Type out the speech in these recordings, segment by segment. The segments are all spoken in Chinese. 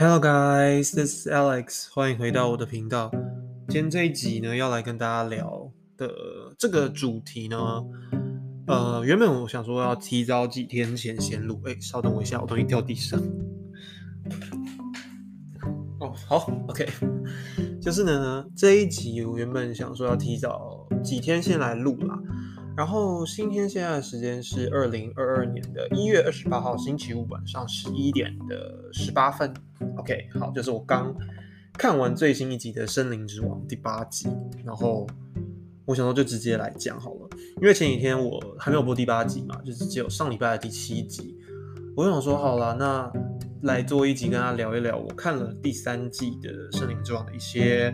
Hello guys, this is Alex，欢迎回到我的频道。今天这一集呢，要来跟大家聊的这个主题呢，呃，原本我想说要提早几天前先录，哎，稍等我一下，我东西掉地上。哦，好，OK，就是呢，这一集我原本想说要提早几天先来录啦。然后今天现在的时间是二零二二年的一月二十八号星期五晚上十一点的十八分。OK，好，就是我刚看完最新一集的《森林之王》第八集，然后我想说就直接来讲好了，因为前几天我还没有播第八集嘛，就是只有上礼拜的第七集。我想说好了，那来做一集跟大家聊一聊我看了第三季的《森林之王》的一些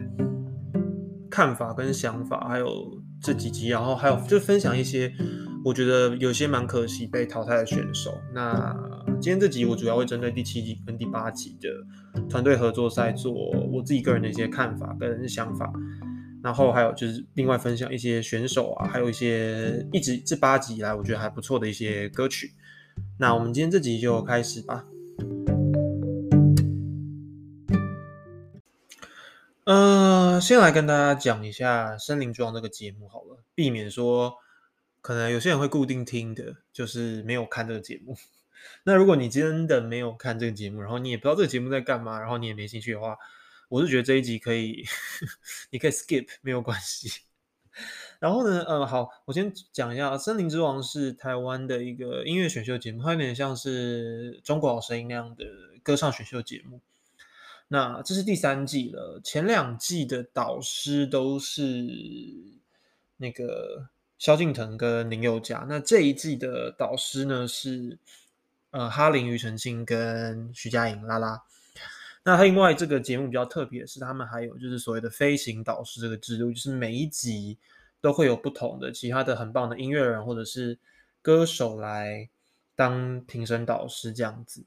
看法跟想法，还有。这几集，然后还有就分享一些，我觉得有些蛮可惜被淘汰的选手。那今天这集我主要会针对第七集跟第八集的团队合作赛做我自己个人的一些看法跟想法，然后还有就是另外分享一些选手啊，还有一些一直这八集以来我觉得还不错的一些歌曲。那我们今天这集就开始吧。嗯，先来跟大家讲一下《森林之王》这个节目好了，避免说可能有些人会固定听的，就是没有看这个节目。那如果你真的没有看这个节目，然后你也不知道这个节目在干嘛，然后你也没兴趣的话，我是觉得这一集可以，你可以 skip 没有关系。然后呢，呃，好，我先讲一下，《森林之王》是台湾的一个音乐选秀节目，它有点像是中国好声音那样的歌唱选秀节目。那这是第三季了，前两季的导师都是那个萧敬腾跟林宥嘉，那这一季的导师呢是呃哈林、庾澄庆跟徐佳莹、拉拉。那另外这个节目比较特别的是，他们还有就是所谓的飞行导师这个制度，就是每一集都会有不同的其他的很棒的音乐人或者是歌手来当评审导师这样子。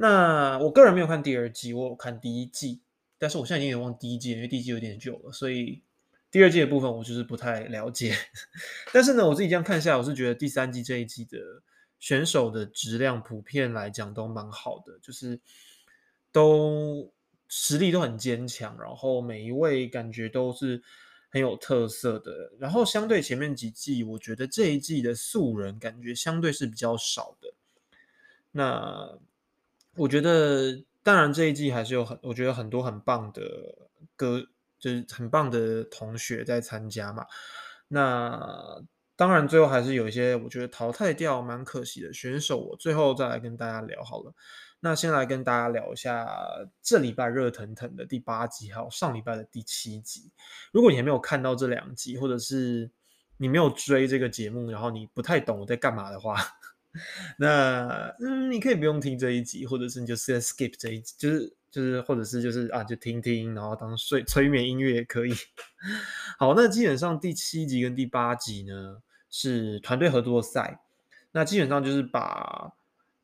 那我个人没有看第二季，我有看第一季，但是我现在已经有点忘第一季，因为第一季有点久了，所以第二季的部分我就是不太了解。但是呢，我自己这样看下来，我是觉得第三季这一季的选手的质量普遍来讲都蛮好的，就是都实力都很坚强，然后每一位感觉都是很有特色的。然后相对前面几季，我觉得这一季的素人感觉相对是比较少的。那我觉得，当然这一季还是有很，我觉得很多很棒的歌，就是很棒的同学在参加嘛。那当然最后还是有一些我觉得淘汰掉蛮可惜的选手，我最后再来跟大家聊好了。那先来跟大家聊一下这礼拜热腾腾的第八集，还有上礼拜的第七集。如果你还没有看到这两集，或者是你没有追这个节目，然后你不太懂我在干嘛的话。那嗯，你可以不用听这一集，或者是你就 skip 这一集，就是就是，或者是就是啊，就听听，然后当睡催眠音乐也可以。好，那基本上第七集跟第八集呢是团队合作赛，那基本上就是把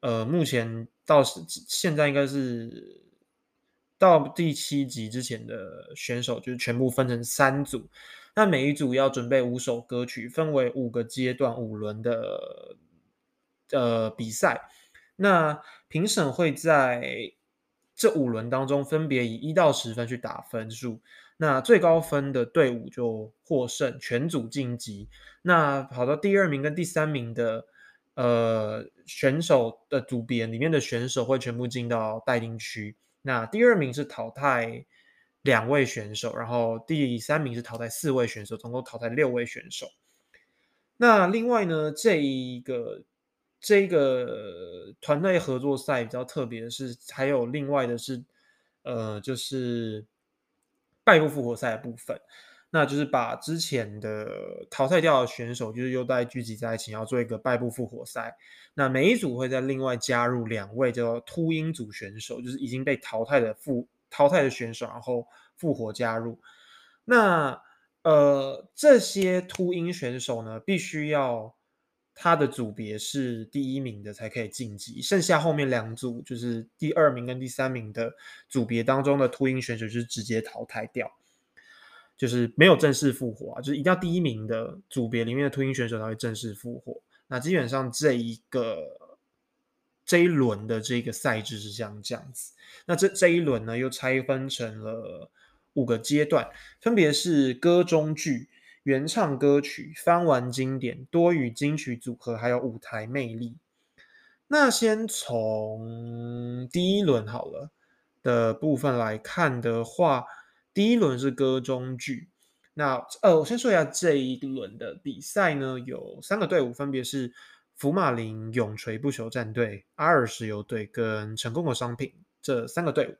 呃目前到现在应该是到第七集之前的选手，就是全部分成三组，那每一组要准备五首歌曲，分为五个阶段五轮的。呃，比赛，那评审会在这五轮当中分别以一到十分去打分数，那最高分的队伍就获胜，全组晋级。那跑到第二名跟第三名的呃选手的组别里面的选手会全部进到待定区。那第二名是淘汰两位选手，然后第三名是淘汰四位选手，总共淘汰六位选手。那另外呢，这一个。这个团队合作赛比较特别的是，还有另外的是，呃，就是败部复活赛的部分，那就是把之前的淘汰掉的选手，就是又再聚集在一起，要做一个败部复活赛。那每一组会在另外加入两位叫秃鹰组选手，就是已经被淘汰的复淘汰的选手，然后复活加入。那呃，这些秃鹰选手呢，必须要。他的组别是第一名的才可以晋级，剩下后面两组就是第二名跟第三名的组别当中的秃鹰选手就是直接淘汰掉，就是没有正式复活啊，就是一定要第一名的组别里面的秃鹰选手才会正式复活。那基本上这一个这一轮的这个赛制是像这样子。那这这一轮呢，又拆分成了五个阶段，分别是歌中剧、原唱歌曲、翻玩经典、多语金曲组合，还有舞台魅力。那先从第一轮好了的部分来看的话，第一轮是歌中剧。那呃，我先说一下这一轮的比赛呢，有三个队伍，分别是福马林永垂不朽战队、阿尔石油队跟成功的商品这三个队伍。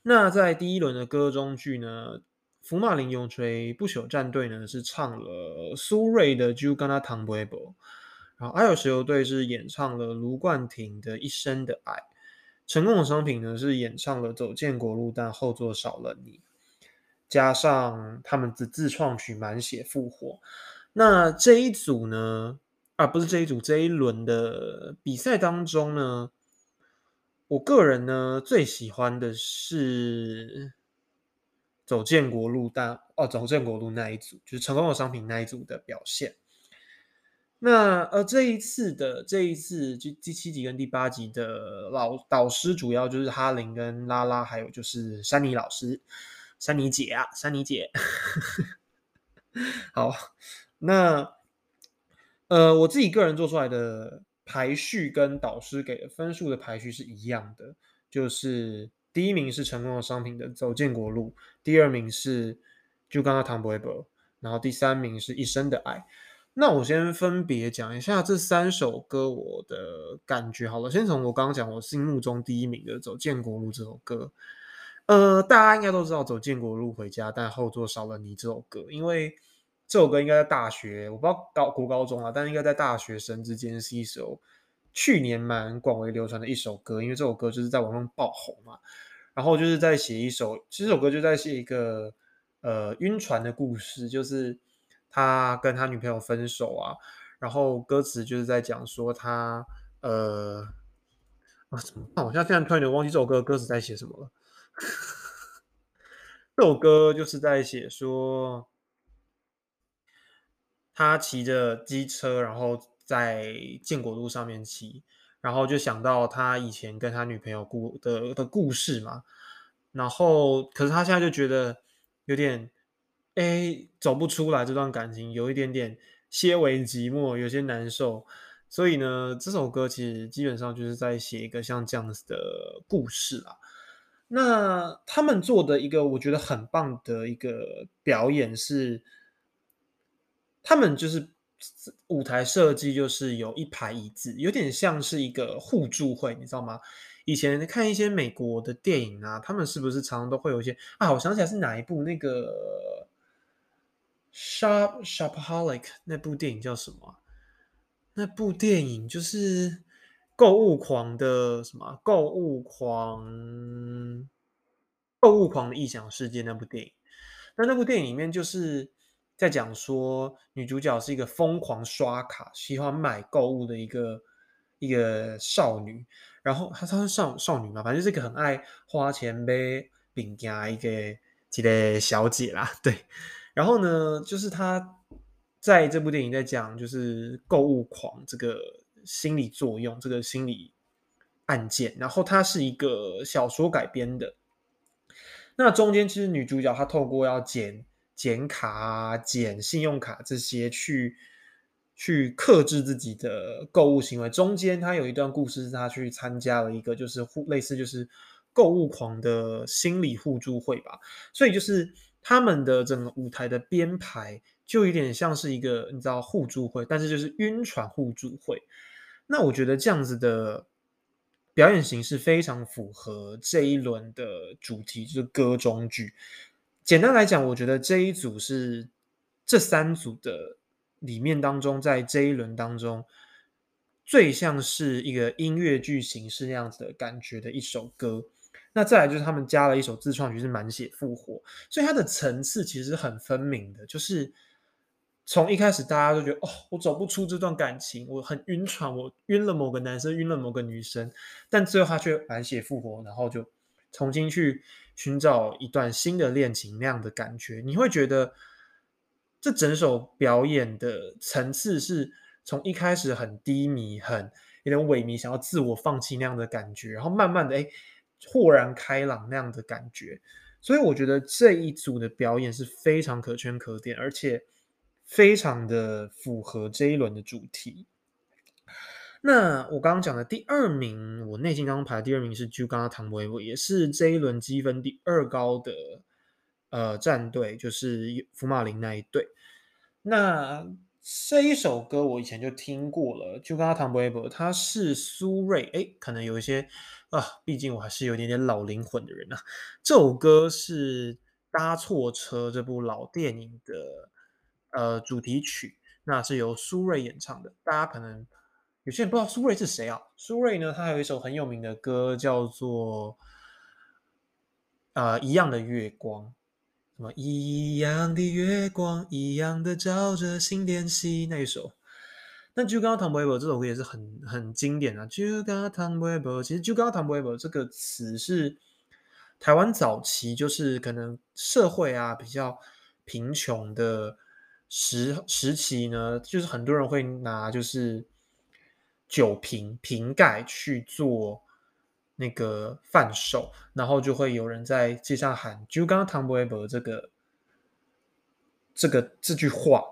那在第一轮的歌中剧呢，福马林永垂不朽战队呢是唱了苏芮的《就跟他谈不活》。然后，爱尔石油队是演唱了卢冠廷的《一生的爱》，成功的商品呢是演唱了《走建国路》，但后座少了你，加上他们的自创曲《满血复活》。那这一组呢，啊，不是这一组，这一轮的比赛当中呢，我个人呢最喜欢的是《走建国路》，但哦，《走建国路》那一组就是成功的商品那一组的表现。那呃，这一次的这一次就第七集跟第八集的老导师主要就是哈林跟拉拉，还有就是珊妮老师，珊妮姐啊，珊妮姐。好，那呃，我自己个人做出来的排序跟导师给的分数的排序是一样的，就是第一名是成功的商品的走建国路，第二名是就刚刚唐伯伯，然后第三名是一生的爱。那我先分别讲一下这三首歌我的感觉好了。先从我刚刚讲我心目中第一名的《走建国路》这首歌，呃，大家应该都知道《走建国路回家》，但后座少了你这首歌，因为这首歌应该在大学，我不知道高国高中啊，但应该在大学生之间是一首去年蛮广为流传的一首歌，因为这首歌就是在网上爆红嘛。然后就是在写一首，其实这首歌就在写一个呃晕船的故事，就是。他跟他女朋友分手啊，然后歌词就是在讲说他呃啊怎么办？我现在现在突然有忘记这首歌歌词在写什么了。这首歌就是在写说他骑着机车，然后在建国路上面骑，然后就想到他以前跟他女朋友故的的故事嘛。然后可是他现在就觉得有点。哎，走不出来这段感情，有一点点些微寂寞，有些难受。所以呢，这首歌其实基本上就是在写一个像这样子的故事啦。那他们做的一个我觉得很棒的一个表演是，他们就是舞台设计就是有一排椅子，有点像是一个互助会，你知道吗？以前看一些美国的电影啊，他们是不是常常都会有一些啊？我想起来是哪一部那个。Shop Shopaholic 那部电影叫什么？那部电影就是购物狂的什么？购物狂，购物狂的异想世界那部电影。那那部电影里面就是在讲说，女主角是一个疯狂刷卡、喜欢买购物的一个一个少女。然后她她是少少女嘛，反正就是一个很爱花钱买饼干一个一个小姐啦，对。然后呢，就是她在这部电影在讲，就是购物狂这个心理作用，这个心理案件。然后它是一个小说改编的。那中间其实女主角她透过要剪剪卡啊、剪信用卡这些，去去克制自己的购物行为。中间他有一段故事是他去参加了一个就是互类似就是购物狂的心理互助会吧。所以就是。他们的整个舞台的编排就有点像是一个你知道互助会，但是就是晕船互助会。那我觉得这样子的表演形式非常符合这一轮的主题，就是歌中剧。简单来讲，我觉得这一组是这三组的里面当中，在这一轮当中最像是一个音乐剧形式那样子的感觉的一首歌。那再来就是他们加了一首自创曲是满血复活，所以它的层次其实很分明的，就是从一开始大家都觉得哦，我走不出这段感情，我很晕船，我晕了某个男生，晕了某个女生，但最后他却满血复活，然后就重新去寻找一段新的恋情那样的感觉，你会觉得这整首表演的层次是从一开始很低迷很。有点萎靡，想要自我放弃那样的感觉，然后慢慢的哎豁然开朗那样的感觉。所以我觉得这一组的表演是非常可圈可点，而且非常的符合这一轮的主题。那我刚刚讲的第二名，我内心当中排第二名是 Juga Tambo，也是这一轮积分第二高的呃战队，就是福马林那一队。那这一首歌我以前就听过了，Juga Tambo，它是苏芮，哎，可能有一些啊，毕竟我还是有点点老灵魂的人啊。这首歌是《搭错车》这部老电影的呃主题曲，那是由苏芮演唱的，大家可能。有些人不知道苏芮是谁啊？苏芮呢，他有一首很有名的歌，叫做《呃一样的月光》，什么一样的月光，一样的照着心电心那一首。那就刚刚唐伯伯这首歌也是很很经典啊。就刚刚唐伯伯，其实就刚刚唐伯伯这个词是台湾早期就是可能社会啊比较贫穷的时时期呢，就是很多人会拿就是。酒瓶瓶盖去做那个贩售，然后就会有人在街上喊“就刚刚唐伯伯这个这个这句话”。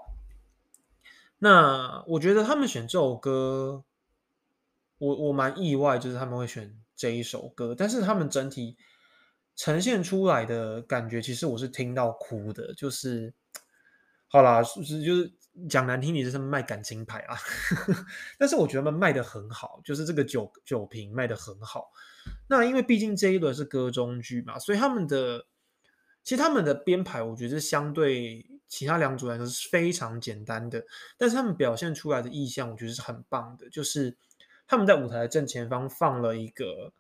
那我觉得他们选这首歌，我我蛮意外，就是他们会选这一首歌，但是他们整体呈现出来的感觉，其实我是听到哭的，就是好啦，是不是就是？讲难听点就是卖感情牌啊，但是我觉得他们卖的很好，就是这个酒酒瓶卖的很好。那因为毕竟这一轮是歌中剧嘛，所以他们的其实他们的编排，我觉得是相对其他两组来说是非常简单的，但是他们表现出来的意象，我觉得是很棒的。就是他们在舞台的正前方放了一个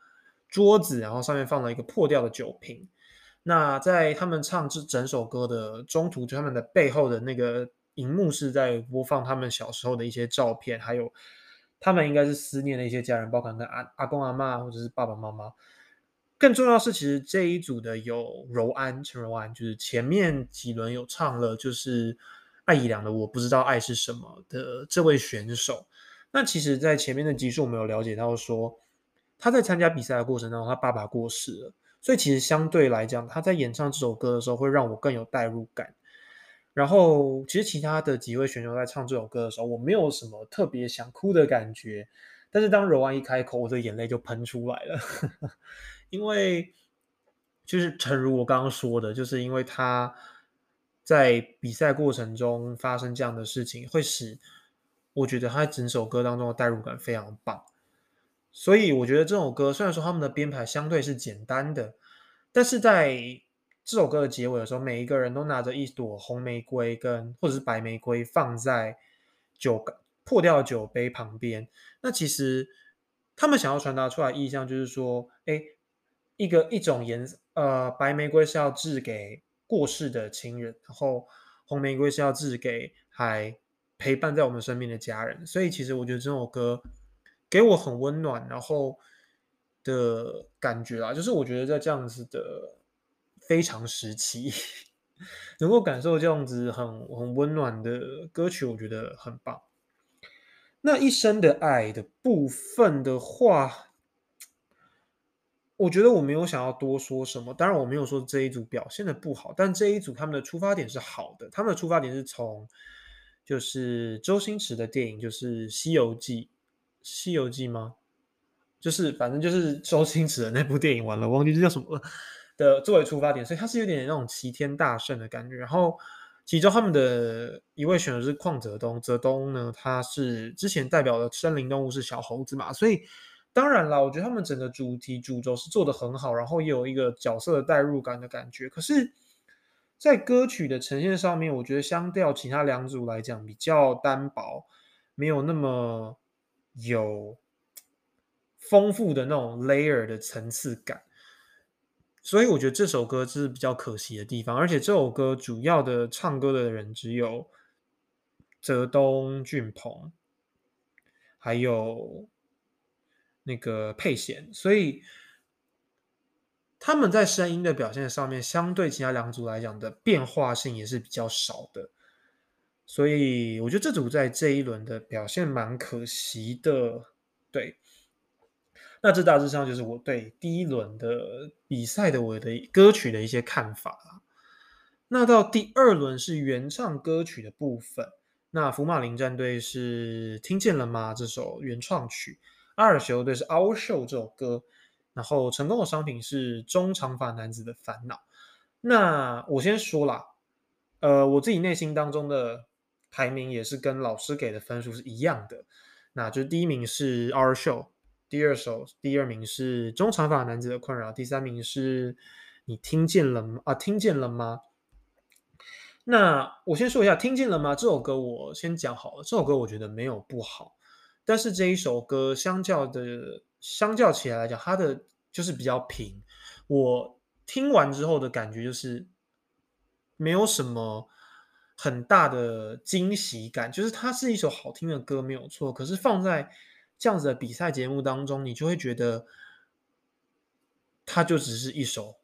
桌子，然后上面放了一个破掉的酒瓶。那在他们唱这整首歌的中途，就他们的背后的那个。荧幕是在播放他们小时候的一些照片，还有他们应该是思念的一些家人，包括跟阿阿公阿妈或者是爸爸妈妈。更重要是，其实这一组的有柔安陈柔安，就是前面几轮有唱了，就是艾怡良的《我不知道爱是什么》的这位选手。那其实，在前面的集数，我们有了解到说，他在参加比赛的过程当中，他爸爸过世了，所以其实相对来讲，他在演唱这首歌的时候，会让我更有代入感。然后，其实其他的几位选手在唱这首歌的时候，我没有什么特别想哭的感觉。但是当柔安一开口，我的眼泪就喷出来了。因为就是诚如我刚刚说的，就是因为他在比赛过程中发生这样的事情，会使我觉得他整首歌当中的代入感非常棒。所以我觉得这首歌虽然说他们的编排相对是简单的，但是在这首歌的结尾的时候，每一个人都拿着一朵红玫瑰跟或者是白玫瑰放在酒破掉酒杯旁边。那其实他们想要传达出来意象就是说，哎，一个一种颜，呃，白玫瑰是要致给过世的亲人，然后红玫瑰是要致给还陪伴在我们身边的家人。所以其实我觉得这首歌给我很温暖，然后的感觉啊，就是我觉得在这样子的。非常时期，能够感受这样子很很温暖的歌曲，我觉得很棒。那一生的爱的部分的话，我觉得我没有想要多说什么。当然，我没有说这一组表现的不好，但这一组他们的出发点是好的。他们的出发点是从就是周星驰的电影，就是《西游记》，《西游记》吗？就是反正就是周星驰的那部电影。完了，忘记这叫什么了。的作为出发点，所以他是有点那种齐天大圣的感觉。然后其中他们的一位选手是邝泽东，泽东呢，他是之前代表的森林动物是小猴子嘛，所以当然了，我觉得他们整个主题主轴是做的很好，然后也有一个角色的代入感的感觉。可是，在歌曲的呈现上面，我觉得相较其他两组来讲比较单薄，没有那么有丰富的那种 layer 的层次感。所以我觉得这首歌是比较可惜的地方，而且这首歌主要的唱歌的人只有泽东俊鹏，还有那个佩贤，所以他们在声音的表现上面，相对其他两组来讲的变化性也是比较少的。所以我觉得这组在这一轮的表现蛮可惜的。对，那这大致上就是我对第一轮的比赛的我的歌曲的一些看法那到第二轮是原唱歌曲的部分。那福马林战队是听见了吗？这首原创曲。阿尔修队是 Our Show 这首歌。然后成功的商品是中长发男子的烦恼。那我先说啦，呃，我自己内心当中的排名也是跟老师给的分数是一样的。那就是第一名是 Our Show，第二首第二名是中长发男子的困扰，第三名是你听见了吗？啊，听见了吗？那我先说一下，听见了吗？这首歌我先讲好了。这首歌我觉得没有不好，但是这一首歌相较的，相较起来来讲，它的就是比较平。我听完之后的感觉就是没有什么很大的惊喜感，就是它是一首好听的歌，没有错。可是放在这样子的比赛节目当中，你就会觉得它就只是一首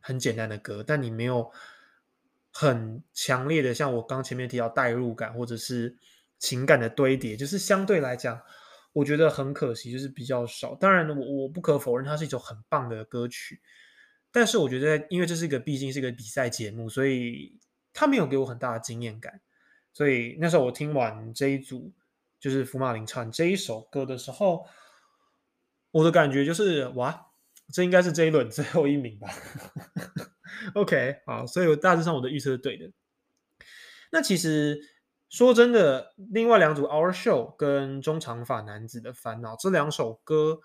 很简单的歌，但你没有。很强烈的，像我刚前面提到代入感或者是情感的堆叠，就是相对来讲，我觉得很可惜，就是比较少。当然，我我不可否认它是一首很棒的歌曲，但是我觉得，因为这是一个毕竟是一个比赛节目，所以它没有给我很大的经验感。所以那时候我听完这一组就是福马林唱这一首歌的时候，我的感觉就是哇，这应该是这一轮最后一名吧。OK，好，所以我大致上我的预测是对的。那其实说真的，另外两组《Our Show》跟《中长发男子的烦恼》这两首歌，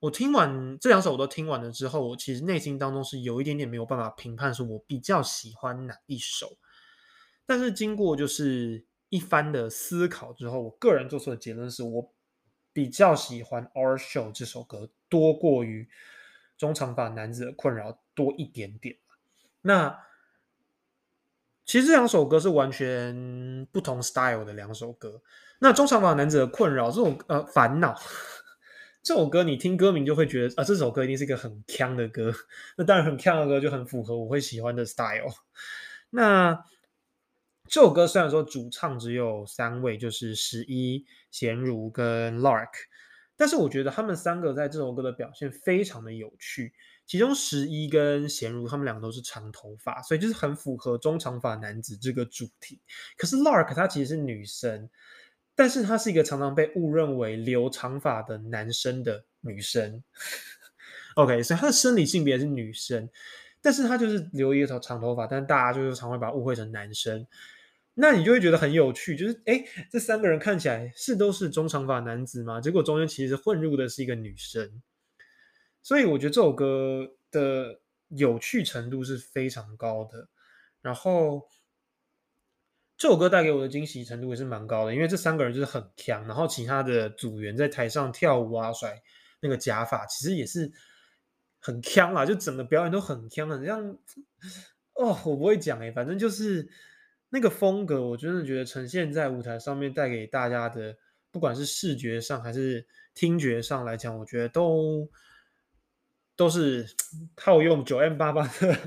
我听完这两首我都听完了之后，我其实内心当中是有一点点没有办法评判，说我比较喜欢哪一首。但是经过就是一番的思考之后，我个人做出的结论是我比较喜欢《Our Show》这首歌多过于。中长发男子的困扰多一点点那其实这两首歌是完全不同 style 的两首歌。那中长发男子的困扰这种呃烦恼这首歌，你听歌名就会觉得啊，这首歌一定是一个很强的歌。那当然，很强的歌就很符合我会喜欢的 style。那这首歌虽然说主唱只有三位，就是十一、贤如跟 Lark。但是我觉得他们三个在这首歌的表现非常的有趣，其中十一跟贤如他们两个都是长头发，所以就是很符合中长发男子这个主题。可是 Lark 她其实是女生，但是她是一个常常被误认为留长发的男生的女生。OK，所以她的生理性别是女生，但是他就是留一头长头发，但大家就是常会把误会成男生。那你就会觉得很有趣，就是哎，这三个人看起来是都是中长发男子吗？结果中间其实混入的是一个女生，所以我觉得这首歌的有趣程度是非常高的。然后这首歌带给我的惊喜程度也是蛮高的，因为这三个人就是很强，然后其他的组员在台上跳舞啊、甩那个假发，其实也是很腔啊，就整个表演都很腔，很像哦，我不会讲哎，反正就是。那个风格，我真的觉得呈现在舞台上面带给大家的，不管是视觉上还是听觉上来讲，我觉得都都是套用九 M 八八的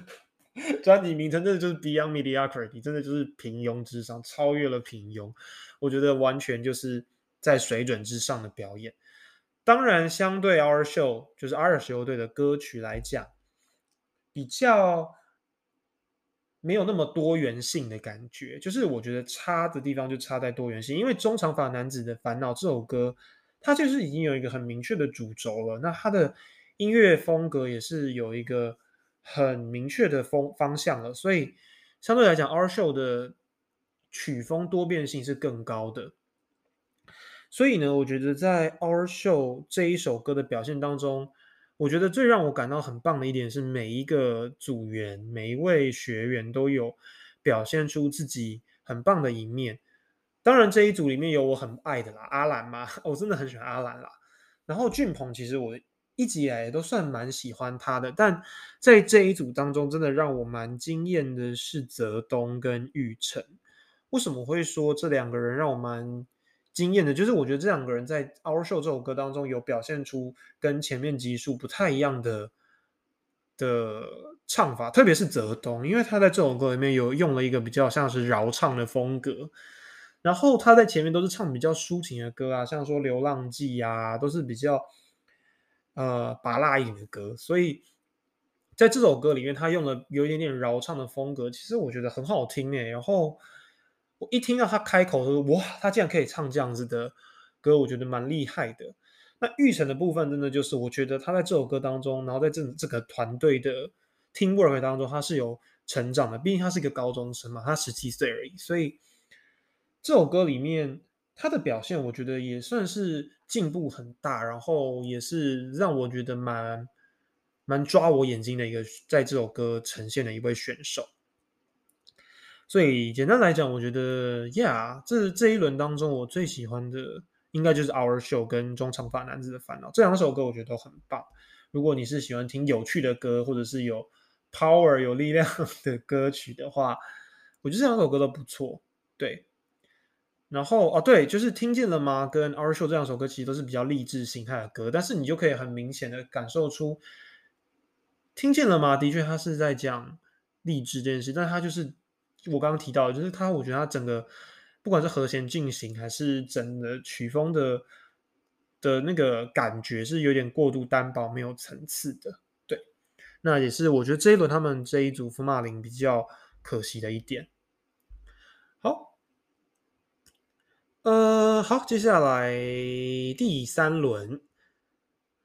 专辑名称，真的就是 Beyond Mediocrity，真的就是平庸之上，超越了平庸。我觉得完全就是在水准之上的表演。当然，相对 R Show 就是阿尔修队的歌曲来讲，比较。没有那么多元性的感觉，就是我觉得差的地方就差在多元性。因为中长发男子的烦恼这首歌，它就是已经有一个很明确的主轴了。那它的音乐风格也是有一个很明确的风方向了，所以相对来讲，R Show 的曲风多变性是更高的。所以呢，我觉得在 Our Show 这一首歌的表现当中。我觉得最让我感到很棒的一点是，每一个组员、每一位学员都有表现出自己很棒的一面。当然，这一组里面有我很爱的啦，阿兰嘛，我真的很喜欢阿兰啦。然后俊鹏，其实我一直以来都算蛮喜欢他的，但在这一组当中，真的让我蛮惊艳的是泽东跟玉成。为什么会说这两个人让我蛮？惊艳的，就是我觉得这两个人在《Our Show》这首歌当中有表现出跟前面集数不太一样的的唱法，特别是泽东，因为他在这首歌里面有用了一个比较像是饶唱的风格，然后他在前面都是唱比较抒情的歌啊，像说《流浪记》啊，都是比较呃拔辣一点的歌。所以在这首歌里面，他用了有一点点饶唱的风格，其实我觉得很好听诶。然后我一听到他开口说哇，他竟然可以唱这样子的歌，我觉得蛮厉害的。那玉成的部分，真的就是我觉得他在这首歌当中，然后在这这个团队的 teamwork 当中，他是有成长的。毕竟他是一个高中生嘛，他十七岁而已，所以。这首歌里面，他的表现我觉得也算是进步很大，然后也是让我觉得蛮蛮抓我眼睛的一个，在这首歌呈现的一位选手。所以简单来讲，我觉得，Yeah，这这一轮当中我最喜欢的应该就是《Our Show》跟《中长发男子的烦恼》这两首歌，我觉得都很棒。如果你是喜欢听有趣的歌，或者是有 power 有力量的歌曲的话，我觉得这两首歌都不错。对。然后哦，对，就是听见了吗？跟《Our Show》这两首歌其实都是比较励志形态的歌，但是你就可以很明显的感受出，听见了吗？的确，他是在讲励志这件事，但他就是我刚刚提到，就是他，我觉得他整个不管是和弦进行，还是整个曲风的的那个感觉，是有点过度单薄、没有层次的。对，那也是我觉得这一轮他们这一组福马林比较可惜的一点。好。呃，好，接下来第三轮。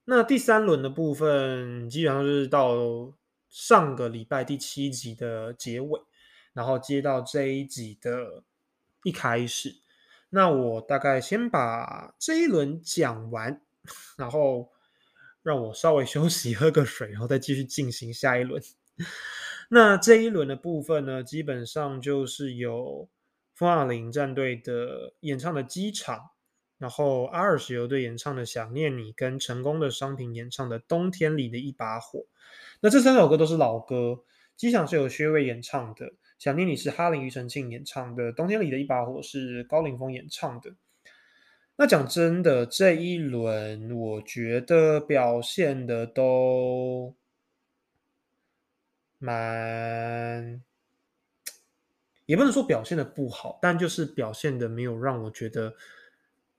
那第三轮的部分，基本上就是到上个礼拜第七集的结尾，然后接到这一集的一开始。那我大概先把这一轮讲完，然后让我稍微 休息，喝个水，然后再继续进行下一轮。那这一轮的部分呢，基本上就是有。风马林战队的演唱的《机场》，然后阿尔石油队演唱的《想念你》，跟成功的商品演唱的《冬天里的一把火》。那这三首歌都是老歌，《机场》是有薛岳演唱的，《想念你》是哈林庾澄庆演唱的，《冬天里的一把火》是高凌风演唱的。那讲真的，这一轮我觉得表现的都蛮。也不能说表现的不好，但就是表现的没有让我觉得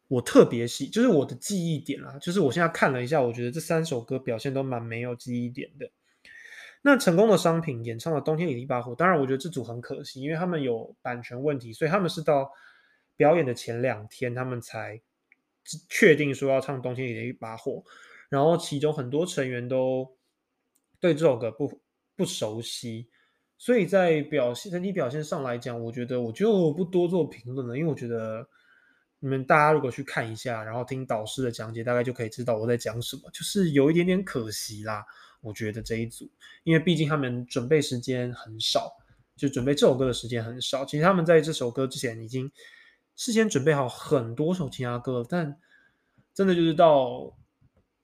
我特别喜，就是我的记忆点啦。就是我现在看了一下，我觉得这三首歌表现都蛮没有记忆点的。那成功的商品演唱了《冬天里的一把火》，当然我觉得这组很可惜，因为他们有版权问题，所以他们是到表演的前两天，他们才确定说要唱《冬天里的一把火》，然后其中很多成员都对这首歌不不熟悉。所以在表现整体表现上来讲，我觉得我就不多做评论了，因为我觉得你们大家如果去看一下，然后听导师的讲解，大概就可以知道我在讲什么。就是有一点点可惜啦，我觉得这一组，因为毕竟他们准备时间很少，就准备这首歌的时间很少。其实他们在这首歌之前已经事先准备好很多首其他歌了，但真的就是到。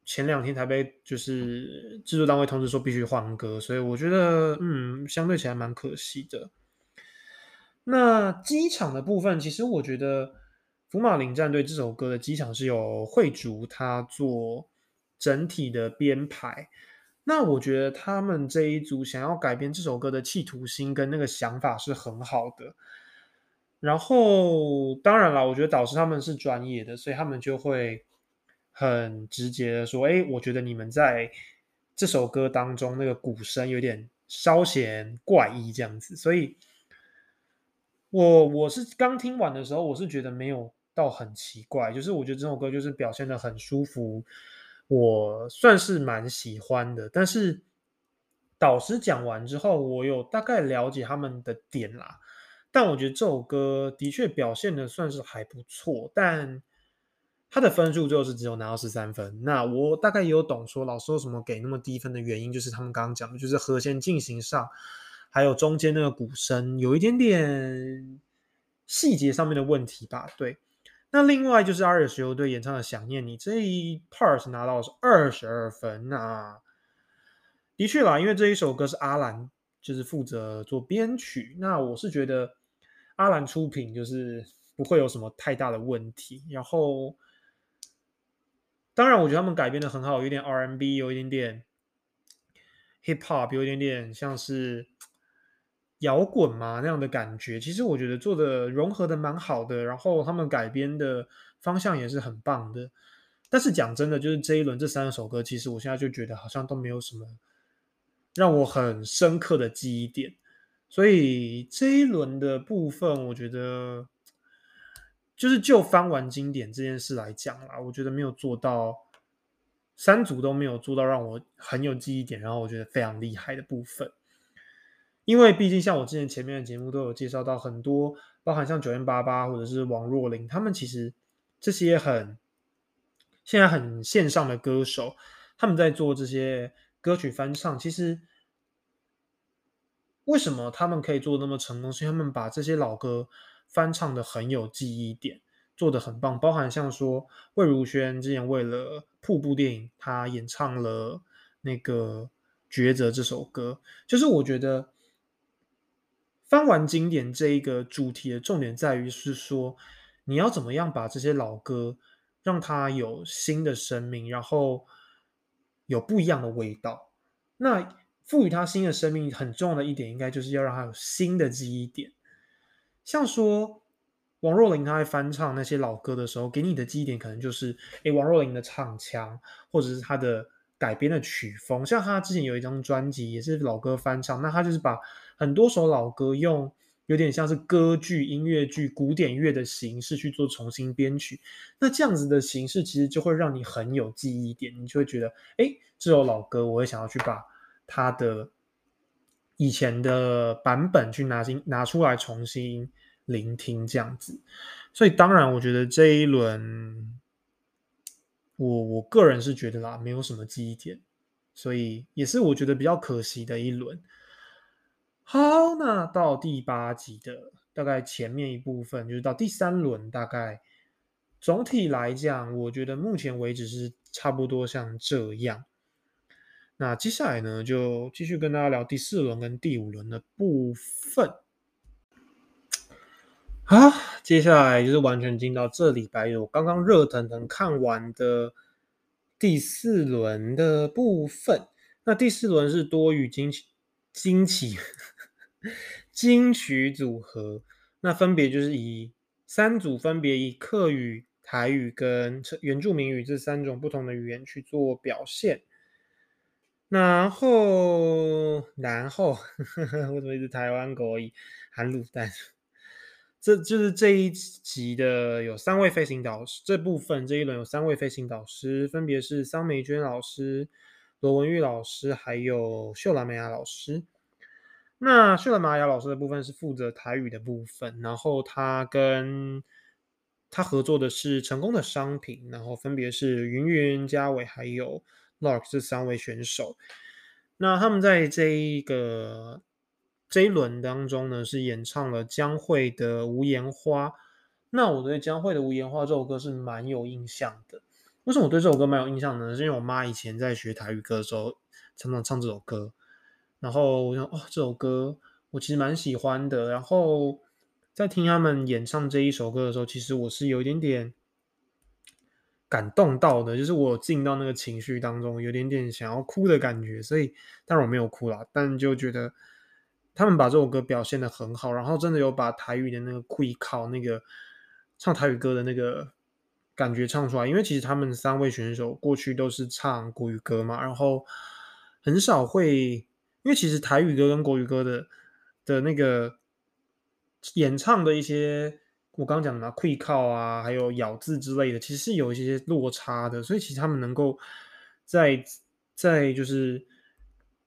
前两天才被就是制作单位通知说必须换歌，所以我觉得嗯，相对起来蛮可惜的。那机场的部分，其实我觉得福马林战队这首歌的机场是有惠竹他做整体的编排。那我觉得他们这一组想要改编这首歌的企图心跟那个想法是很好的。然后当然了，我觉得导师他们是专业的，所以他们就会。很直接的说，哎，我觉得你们在这首歌当中那个鼓声有点稍显怪异，这样子。所以，我我是刚听完的时候，我是觉得没有到很奇怪，就是我觉得这首歌就是表现的很舒服，我算是蛮喜欢的。但是导师讲完之后，我有大概了解他们的点啦，但我觉得这首歌的确表现的算是还不错，但。他的分数就是只有拿到十三分，那我大概也有懂说老师为什么给那么低分的原因，就是他们刚刚讲的，就是和弦进行上，还有中间那个鼓声有一点点细节上面的问题吧。对，那另外就是二十游队演唱的《想念你》这一 part 拿到是二十二分，那的确啦，因为这一首歌是阿兰就是负责做编曲，那我是觉得阿兰出品就是不会有什么太大的问题，然后。当然，我觉得他们改编的很好，有点 R&B，有一点点 Hip Hop，有一点点像是摇滚嘛那样的感觉，其实我觉得做的融合的蛮好的，然后他们改编的方向也是很棒的。但是讲真的，就是这一轮这三首歌，其实我现在就觉得好像都没有什么让我很深刻的记忆点。所以这一轮的部分，我觉得就是就翻完经典这件事来讲啦，我觉得没有做到三组都没有做到让我很有记忆点，然后我觉得非常厉害的部分。因为毕竟像我之前前面的节目都有介绍到很多，包含像九零八八或者是王若琳，他们其实这些很现在很线上的歌手，他们在做这些歌曲翻唱，其实。为什么他们可以做那么成功？是因为他们把这些老歌翻唱的很有记忆点，做的很棒。包含像说魏如萱之前为了瀑布电影，她演唱了那个《抉择》这首歌。就是我觉得翻完经典这一个主题的重点在于是说，你要怎么样把这些老歌让它有新的生命，然后有不一样的味道。那赋予它新的生命很重要的一点，应该就是要让它有新的记忆点。像说王若琳，她在翻唱那些老歌的时候，给你的记忆点可能就是，诶，王若琳的唱腔，或者是她的改编的曲风。像她之前有一张专辑也是老歌翻唱，那她就是把很多首老歌用有点像是歌剧、音乐剧、古典乐的形式去做重新编曲。那这样子的形式其实就会让你很有记忆点，你就会觉得，诶，这首老歌，我会想要去把。它的以前的版本去拿新拿出来重新聆听这样子，所以当然我觉得这一轮，我我个人是觉得啦，没有什么记忆点，所以也是我觉得比较可惜的一轮。好，那到第八集的大概前面一部分，就是到第三轮，大概总体来讲，我觉得目前为止是差不多像这样。那接下来呢，就继续跟大家聊第四轮跟第五轮的部分。好，接下来就是完全进到这礼拜我刚刚热腾腾看完的第四轮的部分。那第四轮是多语惊奇惊奇金曲组合，那分别就是以三组，分别以客语、台语跟原住民语这三种不同的语言去做表现。然后，然后，为什么一直台湾国语含卤蛋？这就是这一集的有三位飞行导师，这部分这一轮有三位飞行导师，分别是桑美娟老师、罗文玉老师，还有秀兰美雅老师。那秀兰玛雅老师的部分是负责台语的部分，然后他跟他合作的是成功的商品，然后分别是云云、嘉伟还有。Lark 这三位选手，那他们在这一个这一轮当中呢，是演唱了江蕙的《无言花》。那我对江蕙的《无言花》这首歌是蛮有印象的。为什么我对这首歌蛮有印象呢？是因为我妈以前在学台语歌的时候，常常唱这首歌。然后我想，哦，这首歌我其实蛮喜欢的。然后在听他们演唱这一首歌的时候，其实我是有一点点。感动到的，就是我进到那个情绪当中，有点点想要哭的感觉。所以，当然我没有哭啦，但就觉得他们把这首歌表现的很好，然后真的有把台语的那个哭靠那个唱台语歌的那个感觉唱出来。因为其实他们三位选手过去都是唱国语歌嘛，然后很少会，因为其实台语歌跟国语歌的的那个演唱的一些。我刚刚讲的嘛，会靠啊，还有咬字之类的，其实是有一些落差的。所以其实他们能够在在就是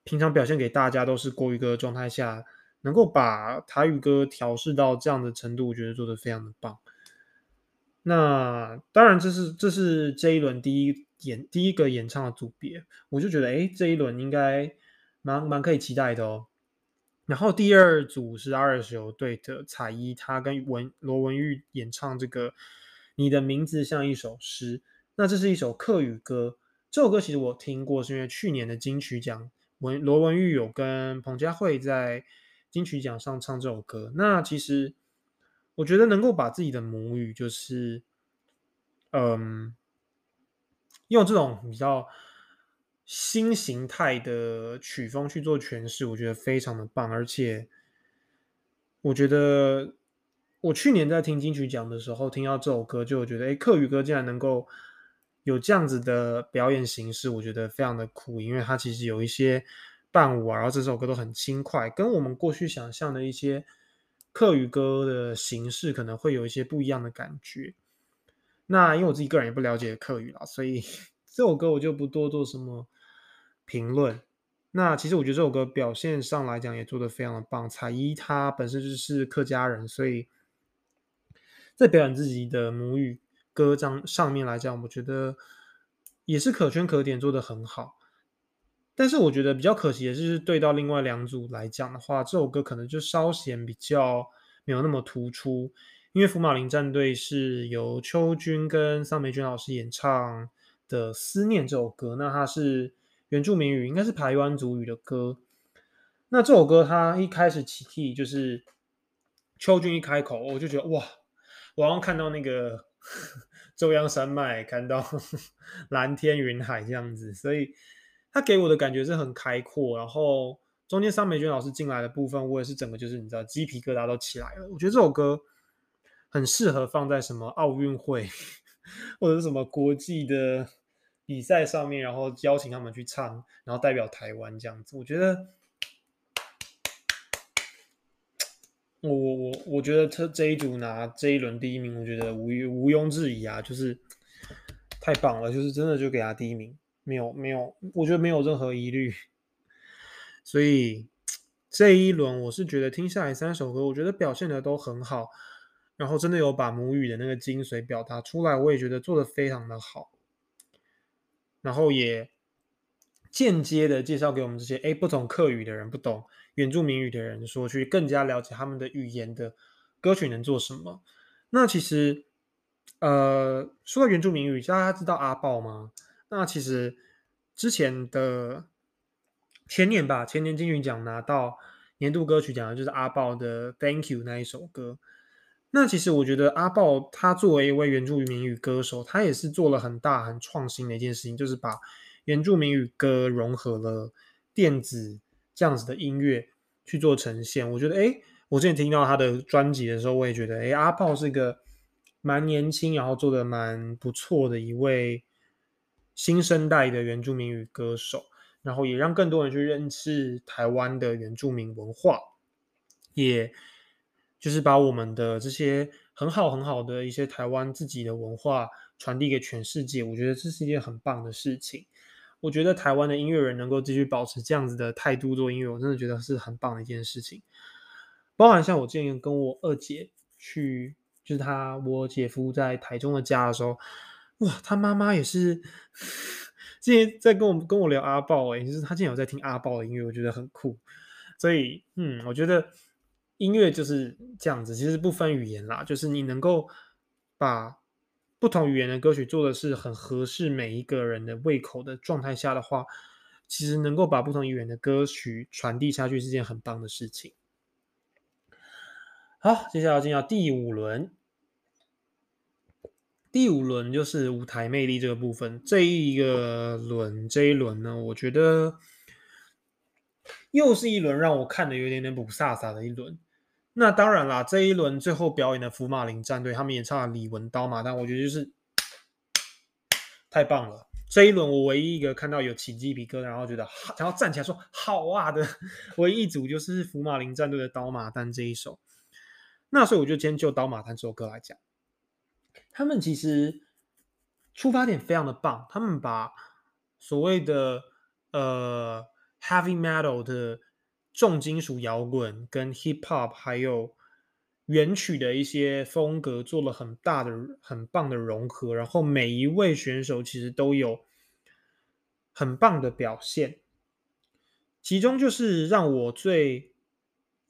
平常表现给大家都是国语歌的状态下，能够把台语歌调试到这样的程度，我觉得做的非常的棒。那当然，这是这是这一轮第一演第一个演唱的组别，我就觉得哎，这一轮应该蛮蛮可以期待的哦。然后第二组是二十九队的彩衣，他跟文罗文玉演唱这个《你的名字像一首诗》。那这是一首客语歌，这首歌其实我听过，是因为去年的金曲奖，文罗文玉有跟彭佳慧在金曲奖上唱这首歌。那其实我觉得能够把自己的母语，就是嗯，用这种比较。新形态的曲风去做诠释，我觉得非常的棒，而且我觉得我去年在听金曲奖的时候，听到这首歌，就觉得，哎，客语歌竟然能够有这样子的表演形式，我觉得非常的酷，因为它其实有一些伴舞啊，然后这首歌都很轻快，跟我们过去想象的一些客语歌的形式可能会有一些不一样的感觉。那因为我自己个人也不了解客语啦，所以这首歌我就不多做什么评论。那其实我觉得这首歌表现上来讲也做得非常的棒。彩衣她本身就是客家人，所以在表演自己的母语歌章上面来讲，我觉得也是可圈可点，做得很好。但是我觉得比较可惜的就是，对到另外两组来讲的话，这首歌可能就稍显比较没有那么突出。因为福马林战队是由秋君跟桑梅娟老师演唱的《思念》这首歌，那它是原住民语，应该是台湾族语的歌。那这首歌它一开始起替就是秋君一开口，我就觉得哇，我好像看到那个 中央山脉，看到 蓝天云海这样子，所以他给我的感觉是很开阔。然后中间桑美娟老师进来的部分，我也是整个就是你知道鸡皮疙瘩都起来了。我觉得这首歌。很适合放在什么奥运会或者是什么国际的比赛上面，然后邀请他们去唱，然后代表台湾这样子。我觉得，我我我我觉得他这一组拿这一轮第一名，我觉得无毋庸置疑啊，就是太棒了，就是真的就给他第一名，没有没有，我觉得没有任何疑虑。所以这一轮我是觉得听下来三首歌，我觉得表现的都很好。然后真的有把母语的那个精髓表达出来，我也觉得做的非常的好。然后也间接的介绍给我们这些哎不懂客语的人、不懂原住民语的人，说去更加了解他们的语言的歌曲能做什么。那其实，呃，说到原住民语，大家知道阿豹吗？那其实之前的前年吧，前年金曲奖拿到年度歌曲奖的就是阿豹的《Thank You》那一首歌。那其实我觉得阿豹他作为一位原住民语歌手，他也是做了很大很创新的一件事情，就是把原住民语歌融合了电子这样子的音乐去做呈现。我觉得，哎，我之前听到他的专辑的时候，我也觉得，哎，阿豹是一个蛮年轻，然后做的蛮不错的一位新生代的原住民语歌手，然后也让更多人去认识台湾的原住民文化，也。就是把我们的这些很好很好的一些台湾自己的文化传递给全世界，我觉得这是一件很棒的事情。我觉得台湾的音乐人能够继续保持这样子的态度做音乐，我真的觉得是很棒的一件事情。包含像我之前跟我二姐去，就是他我姐夫在台中的家的时候，哇，他妈妈也是之前在跟我跟我聊阿豹，诶，就是他竟然有在听阿豹的音乐，我觉得很酷。所以，嗯，我觉得。音乐就是这样子，其实不分语言啦，就是你能够把不同语言的歌曲做的是很合适每一个人的胃口的状态下的话，其实能够把不同语言的歌曲传递下去是件很棒的事情。好，接下来进到第五轮，第五轮就是舞台魅力这个部分。这一个轮，这一轮呢，我觉得又是一轮让我看的有点点不飒飒的一轮。那当然啦，这一轮最后表演的福马林战队，他们演唱了李文刀嘛，但我觉得就是 太棒了。这一轮我唯一一个看到有起鸡皮疙瘩，然后觉得然后站起来说好啊的 唯一一组就是福马林战队的刀马旦这一首。那所以我就先就刀马旦这首歌来讲，他们其实出发点非常的棒，他们把所谓的呃 heavy metal 的。重金属摇滚跟 hip hop 还有原曲的一些风格做了很大的、很棒的融合，然后每一位选手其实都有很棒的表现。其中就是让我最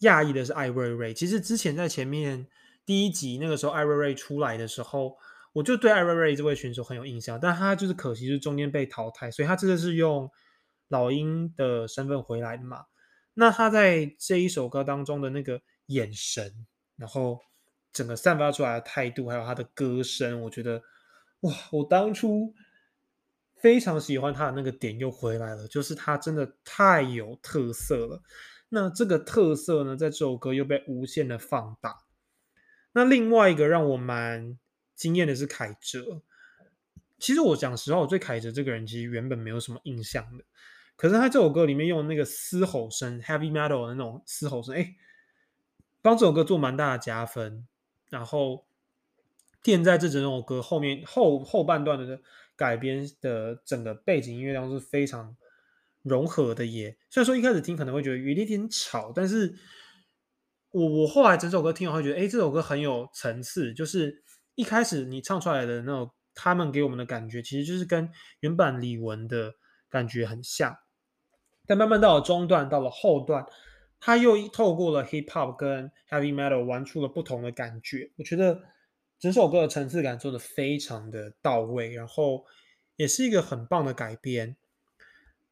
讶异的是艾瑞瑞。其实之前在前面第一集那个时候，艾瑞瑞出来的时候，我就对艾瑞瑞这位选手很有印象，但他就是可惜是中间被淘汰，所以他这个是用老鹰的身份回来的嘛。那他在这一首歌当中的那个眼神，然后整个散发出来的态度，还有他的歌声，我觉得，哇！我当初非常喜欢他的那个点又回来了，就是他真的太有特色了。那这个特色呢，在这首歌又被无限的放大。那另外一个让我蛮惊艳的是凯哲。其实我讲实话，我对凯哲这个人其实原本没有什么印象的。可是他这首歌里面用那个嘶吼声，heavy metal 的那种嘶吼声，哎，帮这首歌做蛮大的加分。然后垫在这整首歌后面后后半段的改编的整个背景音乐当中是非常融合的。耶。虽然说一开始听可能会觉得有一点点吵，但是我我后来整首歌听完会觉得，哎，这首歌很有层次。就是一开始你唱出来的那种。他们给我们的感觉其实就是跟原版李玟的感觉很像，但慢慢到了中段，到了后段，他又透过了 hip hop 跟 heavy metal 玩出了不同的感觉。我觉得整首歌的层次感做的非常的到位，然后也是一个很棒的改编。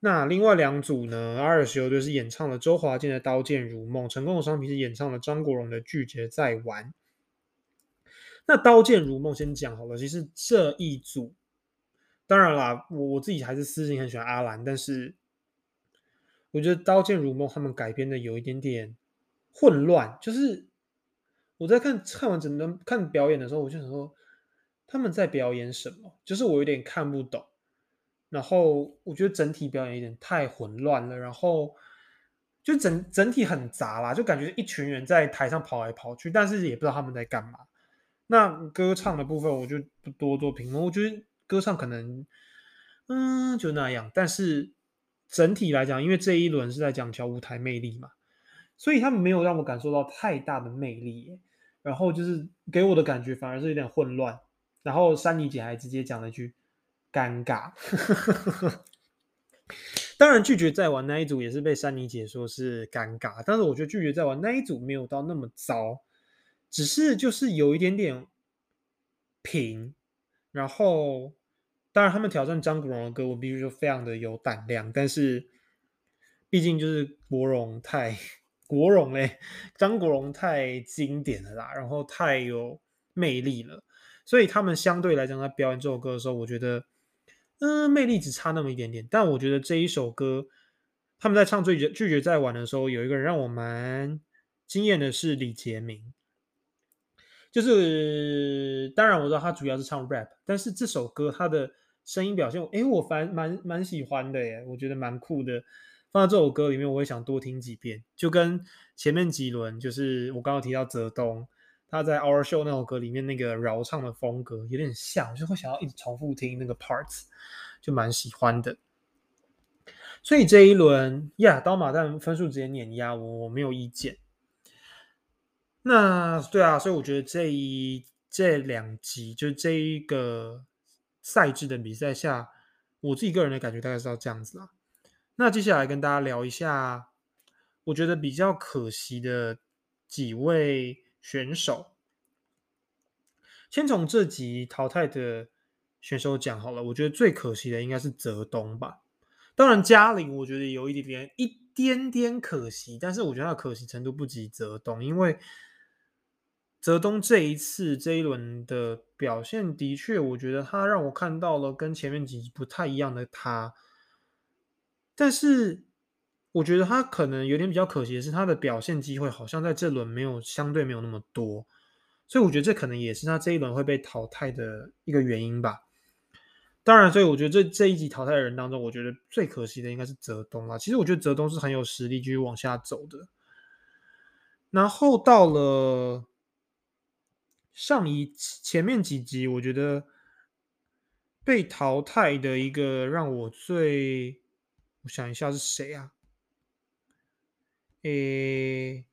那另外两组呢，阿尔修就是演唱了周华健的《刀剑如梦》，成功的商品是演唱了张国荣的《拒绝再玩》。那《刀剑如梦》先讲好了。其实这一组，当然啦，我我自己还是私心很喜欢阿兰，但是我觉得《刀剑如梦》他们改编的有一点点混乱。就是我在看看完整段看表演的时候，我就想说他们在表演什么？就是我有点看不懂。然后我觉得整体表演有点太混乱了，然后就整整体很杂啦，就感觉一群人在台上跑来跑去，但是也不知道他们在干嘛。那歌唱的部分我就不多做评论，我觉得歌唱可能，嗯，就那样。但是整体来讲，因为这一轮是在讲求舞台魅力嘛，所以他们没有让我感受到太大的魅力。然后就是给我的感觉反而是有点混乱。然后珊妮姐还直接讲了一句“尴尬 ”。当然，拒绝再玩那一组也是被珊妮姐说是尴尬，但是我觉得拒绝再玩那一组没有到那么糟。只是就是有一点点平，然后当然他们挑战张国荣的歌，我必须说非常的有胆量。但是毕竟就是国荣太国荣嘞，张国荣太经典了啦，然后太有魅力了，所以他们相对来讲在表演这首歌的时候，我觉得嗯魅力只差那么一点点。但我觉得这一首歌他们在唱拒绝拒绝再玩的时候，有一个人让我蛮惊艳的是李杰明。就是当然我知道他主要是唱 rap，但是这首歌他的声音表现，哎，我反蛮蛮喜欢的耶，我觉得蛮酷的。放在这首歌里面，我也想多听几遍。就跟前面几轮，就是我刚刚提到泽东，他在 Our Show 那首歌里面那个饶唱的风格有点像，就会想要一直重复听那个 parts，就蛮喜欢的。所以这一轮呀，刀马旦分数直接碾压我，我没有意见。那对啊，所以我觉得这一这两集就这一个赛制的比赛下，我自己个人的感觉大概是要这样子啦。那接下来跟大家聊一下，我觉得比较可惜的几位选手。先从这集淘汰的选手讲好了，我觉得最可惜的应该是泽东吧。当然嘉玲，我觉得有一点点一点点可惜，但是我觉得他的可惜程度不及泽东，因为。泽东这一次这一轮的表现的确，我觉得他让我看到了跟前面几集不太一样的他。但是我觉得他可能有点比较可惜的是，他的表现机会好像在这轮没有相对没有那么多，所以我觉得这可能也是他这一轮会被淘汰的一个原因吧。当然，所以我觉得这这一集淘汰的人当中，我觉得最可惜的应该是泽东啦。其实我觉得泽东是很有实力继续往下走的。然后到了。上一前面几集，我觉得被淘汰的一个让我最，我想一下是谁啊？诶，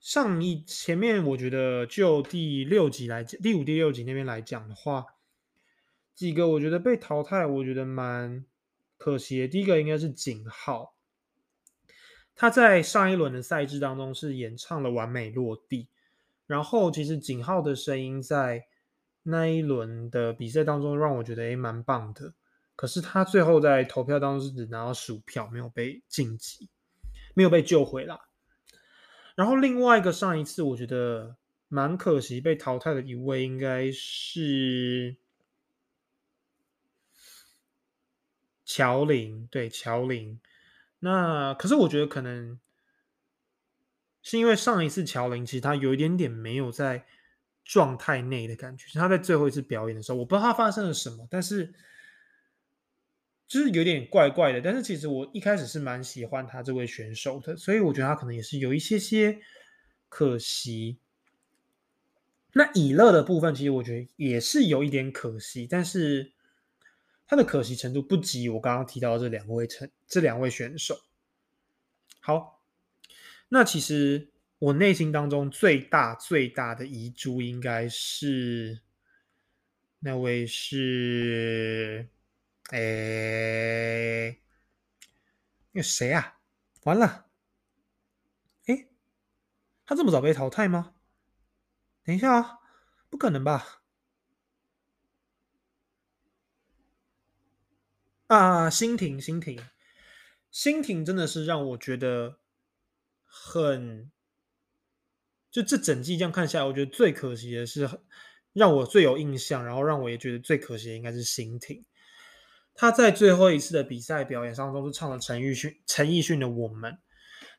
上一前面我觉得就第六集来讲，第五、第六集那边来讲的话，几个我觉得被淘汰，我觉得蛮可惜的。第一个应该是景浩，他在上一轮的赛制当中是演唱了《完美落地》。然后，其实景浩的声音在那一轮的比赛当中让我觉得诶蛮棒的。可是他最后在投票当中是只拿到十五票，没有被晋级，没有被救回来。然后另外一个上一次我觉得蛮可惜被淘汰的一位应该是乔林，对乔林。那可是我觉得可能是因为上一次乔林其实他有一点点没有在状态内的感觉，他在最后一次表演的时候，我不知道他发生了什么，但是就是有点怪怪的。但是其实我一开始是蛮喜欢他这位选手的，所以我觉得他可能也是有一些些可惜。那以乐的部分，其实我觉得也是有一点可惜，但是他的可惜程度不及我刚刚提到这两位成这两位选手。好，那其实我内心当中最大最大的遗珠应该是那位是，哎，那谁啊？完了，哎，他这么早被淘汰吗？等一下啊，不可能吧？啊，心婷，心婷，心婷真的是让我觉得很，就这整季这样看下来，我觉得最可惜的是，让我最有印象，然后让我也觉得最可惜的应该是心婷。他在最后一次的比赛表演当中是唱了陈奕迅陈奕迅的《我们》。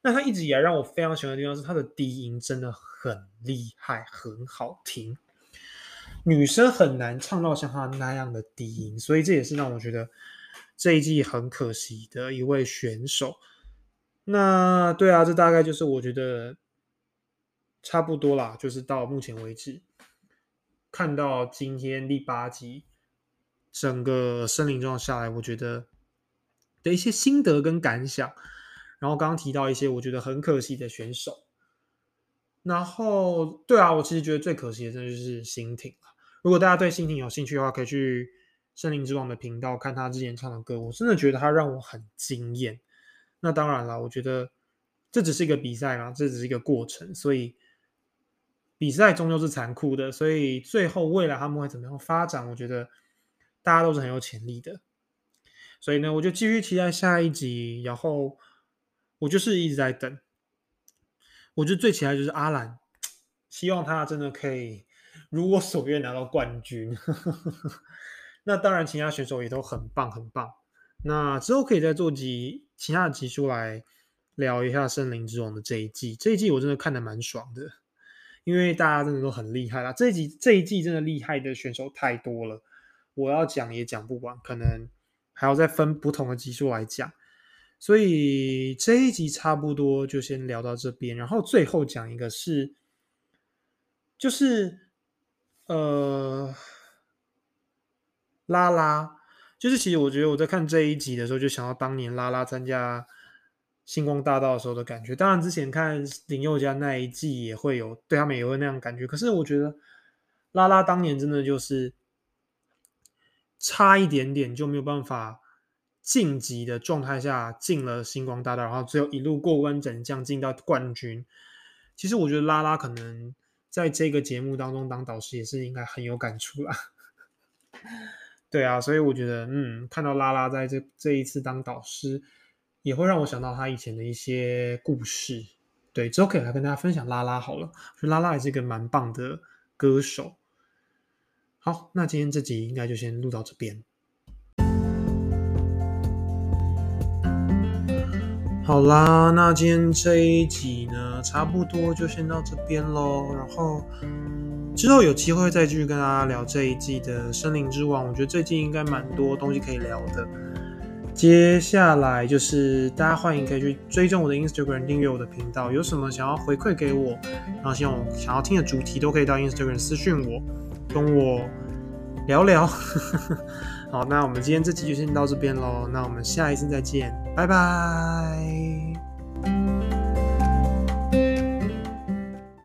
那他一直以来让我非常喜欢的地方是他的低音真的很厉害，很好听。女生很难唱到像他那样的低音，所以这也是让我觉得这一季很可惜的一位选手。那对啊，这大概就是我觉得差不多啦，就是到目前为止看到今天第八集整个森林状下来，我觉得的一些心得跟感想。然后刚刚提到一些我觉得很可惜的选手，然后对啊，我其实觉得最可惜的真的就是新挺了。如果大家对新挺有兴趣的话，可以去《森林之王》的频道看他之前唱的歌，我真的觉得他让我很惊艳。那当然了，我觉得这只是一个比赛嘛，这只是一个过程，所以比赛终究是残酷的。所以最后未来他们会怎么样发展，我觉得大家都是很有潜力的。所以呢，我就继续期待下一集，然后。我就是一直在等，我觉得最期待就是阿兰，希望他真的可以如我所愿拿到冠军。那当然，其他选手也都很棒很棒。那之后可以再做集其他的集数来聊一下《森林之王》的这一季。这一季我真的看的蛮爽的，因为大家真的都很厉害啦。这一集这一季真的厉害的选手太多了，我要讲也讲不完，可能还要再分不同的集数来讲。所以这一集差不多就先聊到这边，然后最后讲一个是，就是呃，拉拉，就是其实我觉得我在看这一集的时候，就想到当年拉拉参加星光大道的时候的感觉。当然之前看林宥嘉那一季也会有对他们也会那样感觉，可是我觉得拉拉当年真的就是差一点点就没有办法。晋级的状态下进了星光大道，然后最后一路过关斩将进到冠军。其实我觉得拉拉可能在这个节目当中当导师也是应该很有感触啦。对啊，所以我觉得嗯，看到拉拉在这这一次当导师，也会让我想到他以前的一些故事。对，之后可以来跟大家分享拉拉好了。拉拉也是一个蛮棒的歌手。好，那今天这集应该就先录到这边。好啦，那今天这一集呢，差不多就先到这边喽。然后之后有机会再继续跟大家聊这一季的《森林之王》，我觉得最近应该蛮多东西可以聊的。接下来就是大家欢迎可以去追踪我的 Instagram，订阅我的频道。有什么想要回馈给我，然后希望我想要听的主题，都可以到 Instagram 私讯我，跟我聊聊。好，那我们今天这集就先到这边喽。那我们下一次再见，拜拜。